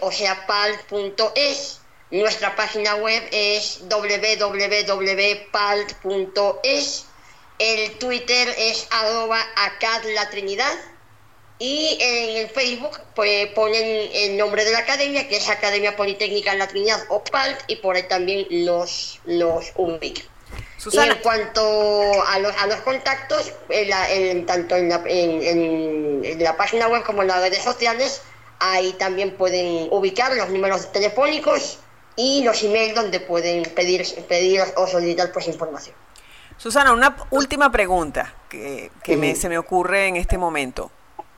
o sea, pal.es. Nuestra página web es www.palt.es. El Twitter es arroba acadlatrinidad. Y en el Facebook pues, ponen el nombre de la academia, que es Academia Politécnica La Trinidad o PALT, y por ahí también los, los ubican. Y en cuanto a los, a los contactos, en la- en- tanto en la, en- la página web como en las redes sociales, ahí también pueden ubicar los números telefónicos y los emails donde pueden pedir, pedir o solicitar pues información. Susana, una última pregunta que, que me- se me ocurre en este momento.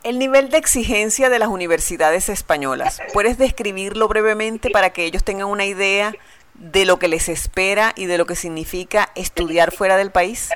El nivel de exigencia de las universidades españolas, ¿puedes describirlo brevemente para que ellos tengan una idea de lo que les espera y de lo que significa estudiar fuera del país?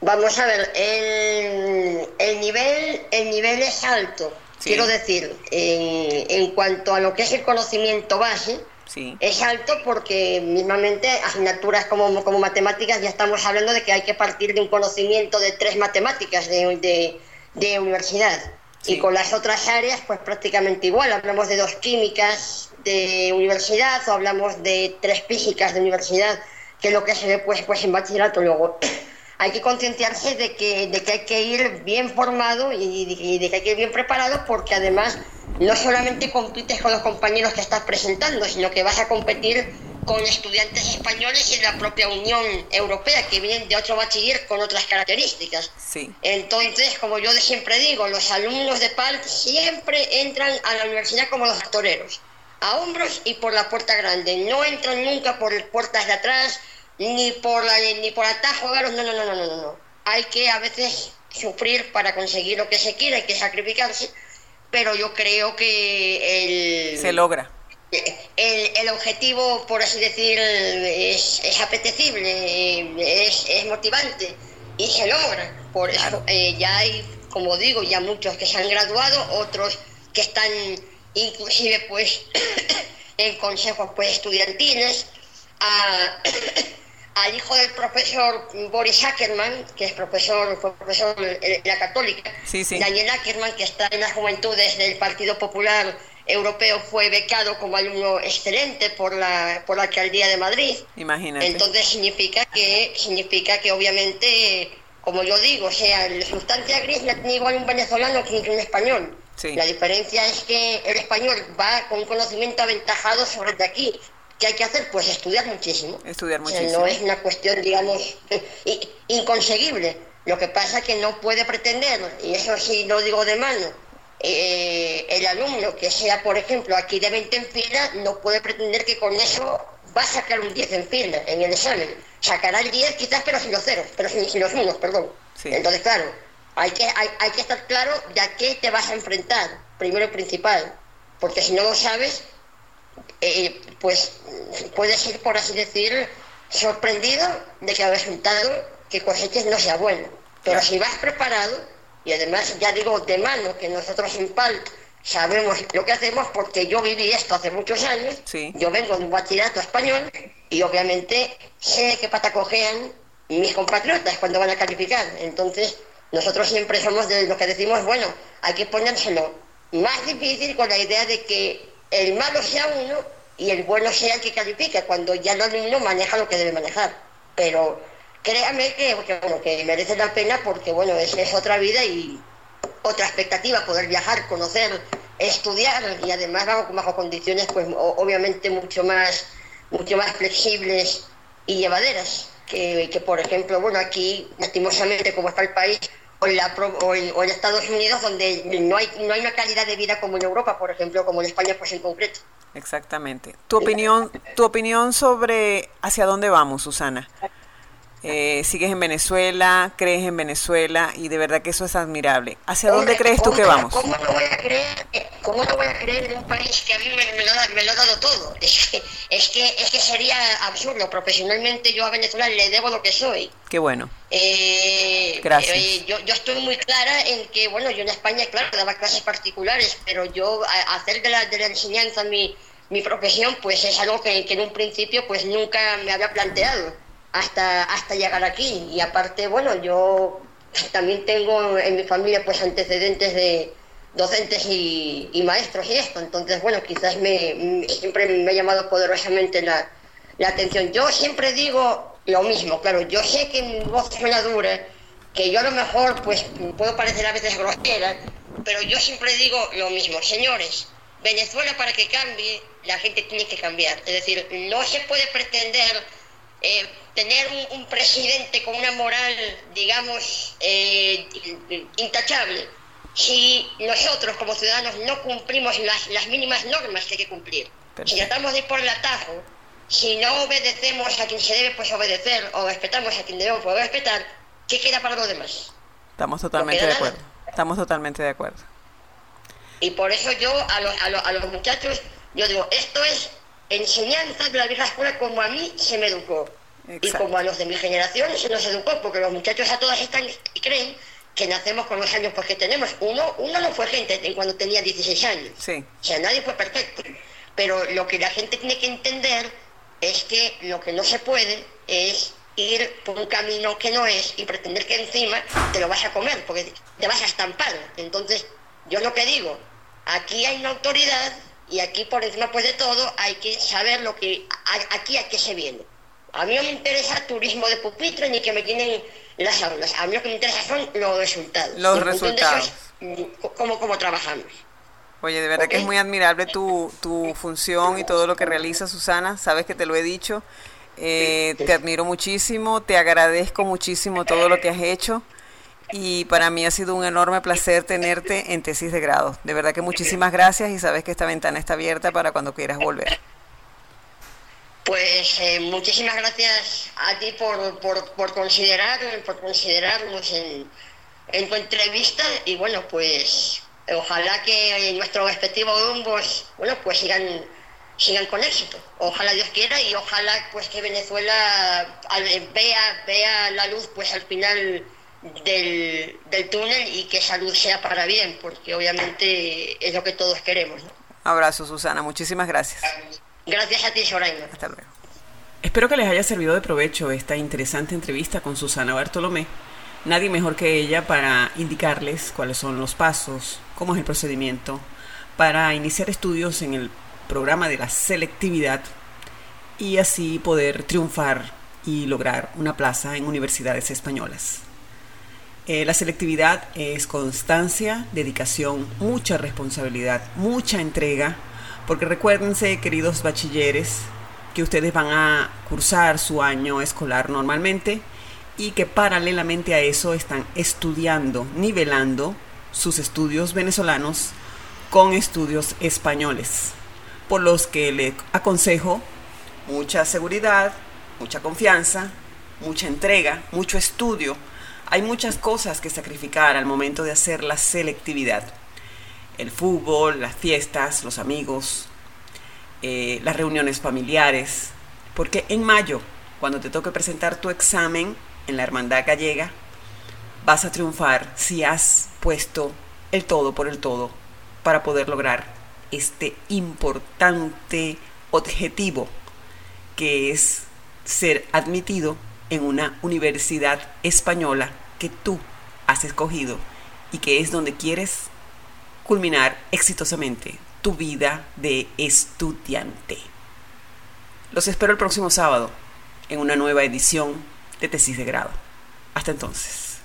Vamos a ver, el, el nivel, el nivel es alto. Quiero decir, en, en cuanto a lo que es el conocimiento base, Sí. es alto porque mismamente asignaturas como, como matemáticas ya estamos hablando de que hay que partir de un conocimiento de tres matemáticas de, de, de universidad. Y con las otras áreas, pues prácticamente igual. Hablamos de dos químicas de universidad o hablamos de tres físicas de universidad, que es lo que se ve pues, pues en bachillerato luego. hay que concienciarse de que, de que hay que ir bien formado y, y de que hay que ir bien preparado porque además no solamente compites con los compañeros que estás presentando, sino que vas a competir con estudiantes españoles y de la propia Unión Europea que vienen de otro bachiller con otras características. Sí. Entonces, como yo siempre digo, los alumnos de PALT siempre entran a la universidad como los toreros, a hombros y por la puerta grande. No entran nunca por puertas de atrás, ni por la ni por atajos raros, no, no, no, no, no, no. Hay que a veces sufrir para conseguir lo que se quiere, hay que sacrificarse, pero yo creo que el Se logra. el, el objetivo, por así decir, es, es apetecible, es, es motivante y se logra. Por eso eh, ya hay, como digo, ya muchos que se han graduado, otros que están inclusive pues en consejos pues estudiantiles. A, al hijo del profesor Boris Ackerman, que es profesor, profesor en la católica, Sí, sí. Daniel Ackerman, que está en las juventudes del Partido Popular Europeo, fue becado como alumno excelente por la, por la alcaldía de Madrid. Imagínate. Entonces significa que, significa que obviamente, como yo digo, o sea, la sustancia gris la tiene igual un venezolano que un español. Sí. La diferencia es que el español va con un conocimiento aventajado sobre el de aquí. ¿Qué hay que hacer? Pues estudiar muchísimo. Estudiar O sea, muchísimo. no es una cuestión, digamos, inconseguible. Lo que pasa es que no puede pretender, y eso sí lo digo de mano, eh, el alumno que sea, por ejemplo, aquí de 20 en fila, no puede pretender que con eso va a sacar un 10 en fila en el examen. Sacará el 10 quizás, pero sin los ceros, pero sin, sin los unos, perdón. Sí. Entonces, claro, hay que, hay, hay que estar claro de a qué te vas a enfrentar, primero y principal. Porque si no lo sabes, eh, pues puedes ir, por así decir, sorprendido de que el resultado que coseches no sea bueno. Pero si vas preparado, y además ya digo de mano que nosotros en PAL sabemos lo que hacemos porque yo viví esto hace muchos años, Sí. yo vengo de un bachillerato español y obviamente sé qué pata cojean mis compatriotas cuando van a calificar. Entonces, nosotros siempre somos de los que decimos, bueno, hay que ponérselo más difícil con la idea de que el malo sea uno y el bueno sea el que califica, cuando ya el alumno maneja lo que debe manejar. Pero créame que, bueno, que merece la pena porque, bueno, es, es otra vida y otra expectativa, poder viajar, conocer, estudiar y además bajo, bajo condiciones, pues obviamente mucho más, mucho más flexibles y llevaderas. Que, que, por ejemplo, bueno, aquí, lastimosamente, como está el país, o en, la o en- o en Estados Unidos, donde no hay, no hay una calidad de vida como en Europa, por ejemplo, como en España, pues en concreto. Exactamente. Tu opinión, tu opinión sobre hacia dónde vamos, Susana. Eh, ¿Sigues en Venezuela? ¿Crees en Venezuela? Y de verdad que eso es admirable. ¿Hacia dónde crees tú ¿cómo- que vamos? ¿Cómo no voy a creer, cómo no voy a creer en un país que a mí me, me lo, ha, me lo ha dado todo? Es que, es, que, es que sería absurdo. Profesionalmente yo a Venezuela le debo lo que soy. Qué bueno. Eh, Gracias. eh, yo, yo estoy muy clara en que, bueno, yo en España, claro, daba clases particulares, pero yo a- hacer de la, de la enseñanza mi, mi profesión, pues es algo que, que en un principio pues nunca me había planteado hasta, hasta llegar aquí. Y aparte, bueno, yo también tengo en mi familia pues antecedentes de docentes y, y maestros y esto, entonces, bueno, quizás me, siempre me ha llamado poderosamente la, la atención. Yo siempre digo lo mismo, claro, yo sé que mi voz suena dura, que yo a lo mejor pues puedo parecer a veces grosera, pero yo siempre digo lo mismo, señores, Venezuela para que cambie, la gente tiene que cambiar. Es decir, no se puede pretender eh, tener un, un presidente con una moral, digamos, eh, intachable, si nosotros como ciudadanos no cumplimos las, las mínimas normas que hay que cumplir. Si Perfecto. tratamos de ir por el atajo, si no obedecemos a quien se debe pues obedecer o respetamos a quien debemos poder respetar, ¿qué queda para los demás? Estamos totalmente de queda nada. acuerdo. Estamos totalmente de acuerdo. Y por eso yo a los, a los, a los muchachos, yo digo, esto es enseñanza de la vieja escuela como a mí se me educó. Y como a los de mi generación se nos educó, porque los muchachos a todas están y creen que nacemos con los años pues, que tenemos. Uno, uno no fue gente cuando tenía 16 años. Sí. O sea, nadie fue perfecto. Pero lo que la gente tiene que entender es que lo que no se puede es ir por un camino que no es y pretender que encima te lo vas a comer, porque te vas a estampar. Entonces, yo lo que digo, aquí hay una autoridad y aquí por encima pues de todo hay que saber lo que aquí a qué se viene. A mí no me interesa turismo de pupitre ni que me tienen las aulas. A mí lo que me interesa son los resultados. Los resultados. es, cómo, cómo trabajamos. Oye, de verdad que es muy admirable tu, tu función y todo lo que realizas, Susana. Sabes que te lo he dicho. Eh, te admiro muchísimo, te agradezco muchísimo todo lo que has hecho y para mí ha sido un enorme placer tenerte en tesis de grado. De verdad que muchísimas gracias y sabes que esta ventana está abierta para cuando quieras volver. Pues eh, muchísimas gracias a ti por, por, por considerar, por considerarnos en, en tu entrevista y bueno, pues ojalá que nuestros respectivos rumbos, bueno, pues sigan sigan con éxito. Ojalá Dios quiera y ojalá pues que Venezuela vea, vea la luz pues al final del, del túnel y que esa luz sea para bien, porque obviamente es lo que todos queremos. ¿no? Abrazo, Susana. Muchísimas gracias. Gracias a ti, Soraima. Hasta luego. Espero que les haya servido de provecho esta interesante entrevista con Susana Bartolomé. Nadie mejor que ella para indicarles cuáles son los pasos, cómo es el procedimiento para iniciar estudios en el programa de la selectividad y así poder triunfar y lograr una plaza en universidades españolas. Eh, la selectividad es constancia, dedicación, mucha responsabilidad, mucha entrega, porque recuérdense, queridos bachilleres, que ustedes van a cursar su año escolar normalmente y que paralelamente a eso están estudiando, nivelando sus estudios venezolanos con estudios españoles, por los que le aconsejo mucha seguridad, mucha confianza, mucha entrega, mucho estudio. Hay muchas cosas que sacrificar al momento de hacer la selectividad. El fútbol, las fiestas, los amigos, eh, las reuniones familiares. Porque en mayo, cuando te toque presentar tu examen en la Hermandad Gallega, vas a triunfar si has puesto el todo por el todo para poder lograr este importante objetivo que es ser admitido en una universidad española que tú has escogido y que es donde quieres culminar exitosamente tu vida de estudiante. Los espero el próximo sábado en una nueva edición de Tesis de Grado. Hasta entonces.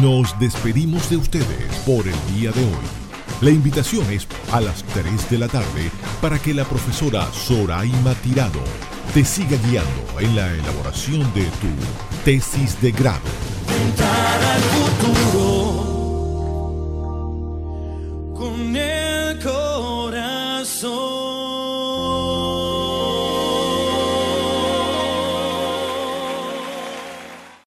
Nos despedimos de ustedes por el día de hoy. La invitación es a las 3 de la tarde para que la profesora Soraima Tirado te siga guiando en la elaboración de tu tesis de grado. Al futuro con el corazón.